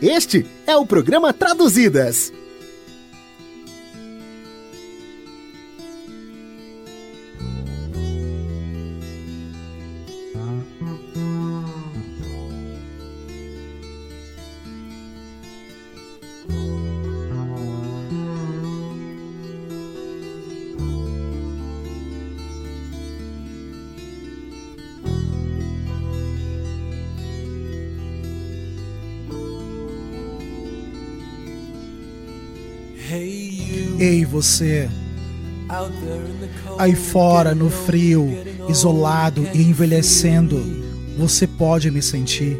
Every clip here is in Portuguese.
Este é o programa Traduzidas. Ei, você, aí fora no frio, isolado e envelhecendo, você pode me sentir.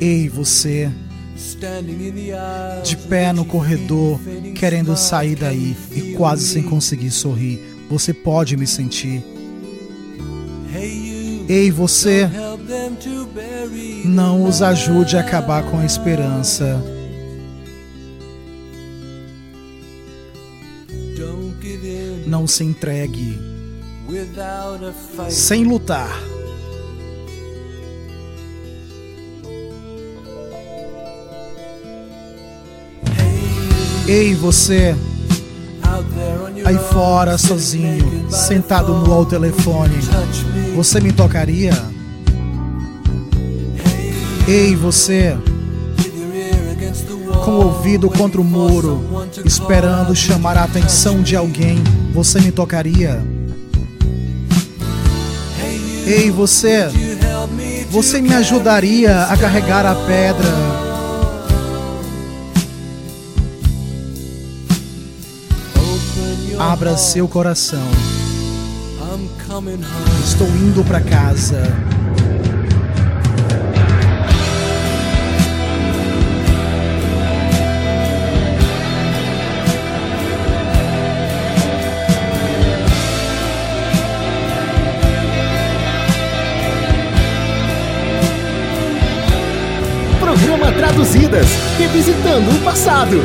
Ei, você, de pé no corredor, querendo sair daí e quase sem conseguir sorrir, você pode me sentir. Ei, você, não os ajude a acabar com a esperança. Não se entregue. Sem lutar. Ei, você, aí fora sozinho, sentado no ao telefone, você me tocaria? Ei, você, com o ouvido contra o muro, esperando chamar a atenção de alguém, você me tocaria? Ei, você, você me ajudaria a carregar a pedra? Abra seu coração. Estou indo para casa. Traduzidas, revisitando o passado.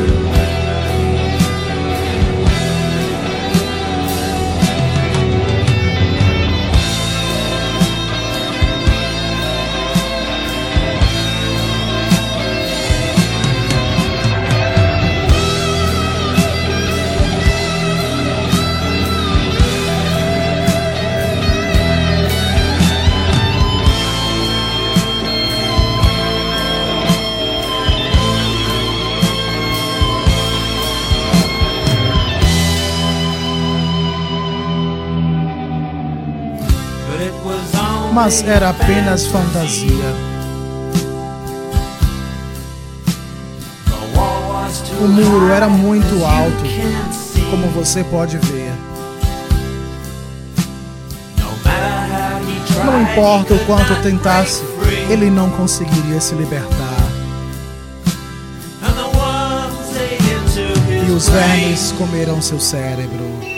Mas era apenas fantasia. O muro era muito alto, como você pode ver. Não importa o quanto tentasse, ele não conseguiria se libertar. E os vermes comeram seu cérebro.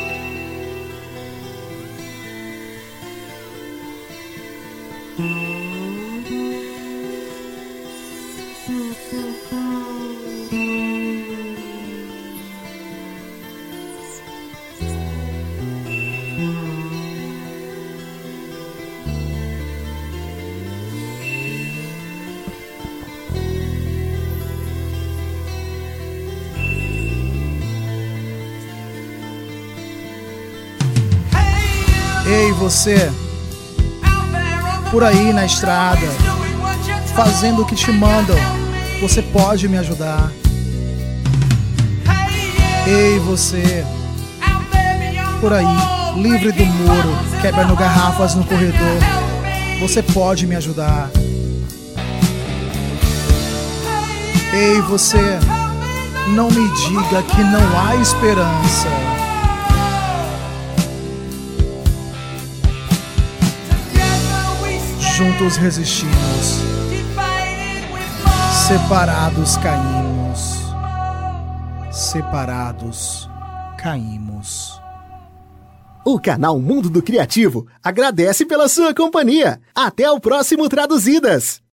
Você, por aí na estrada, fazendo o que te mandam, você pode me ajudar. Ei, você, por aí, livre do muro, quebrando garrafas no corredor, você pode me ajudar. Ei, você, não me diga que não há esperança. Juntos resistimos, separados caímos, separados caímos. O canal Mundo do Criativo agradece pela sua companhia. Até o próximo Traduzidas!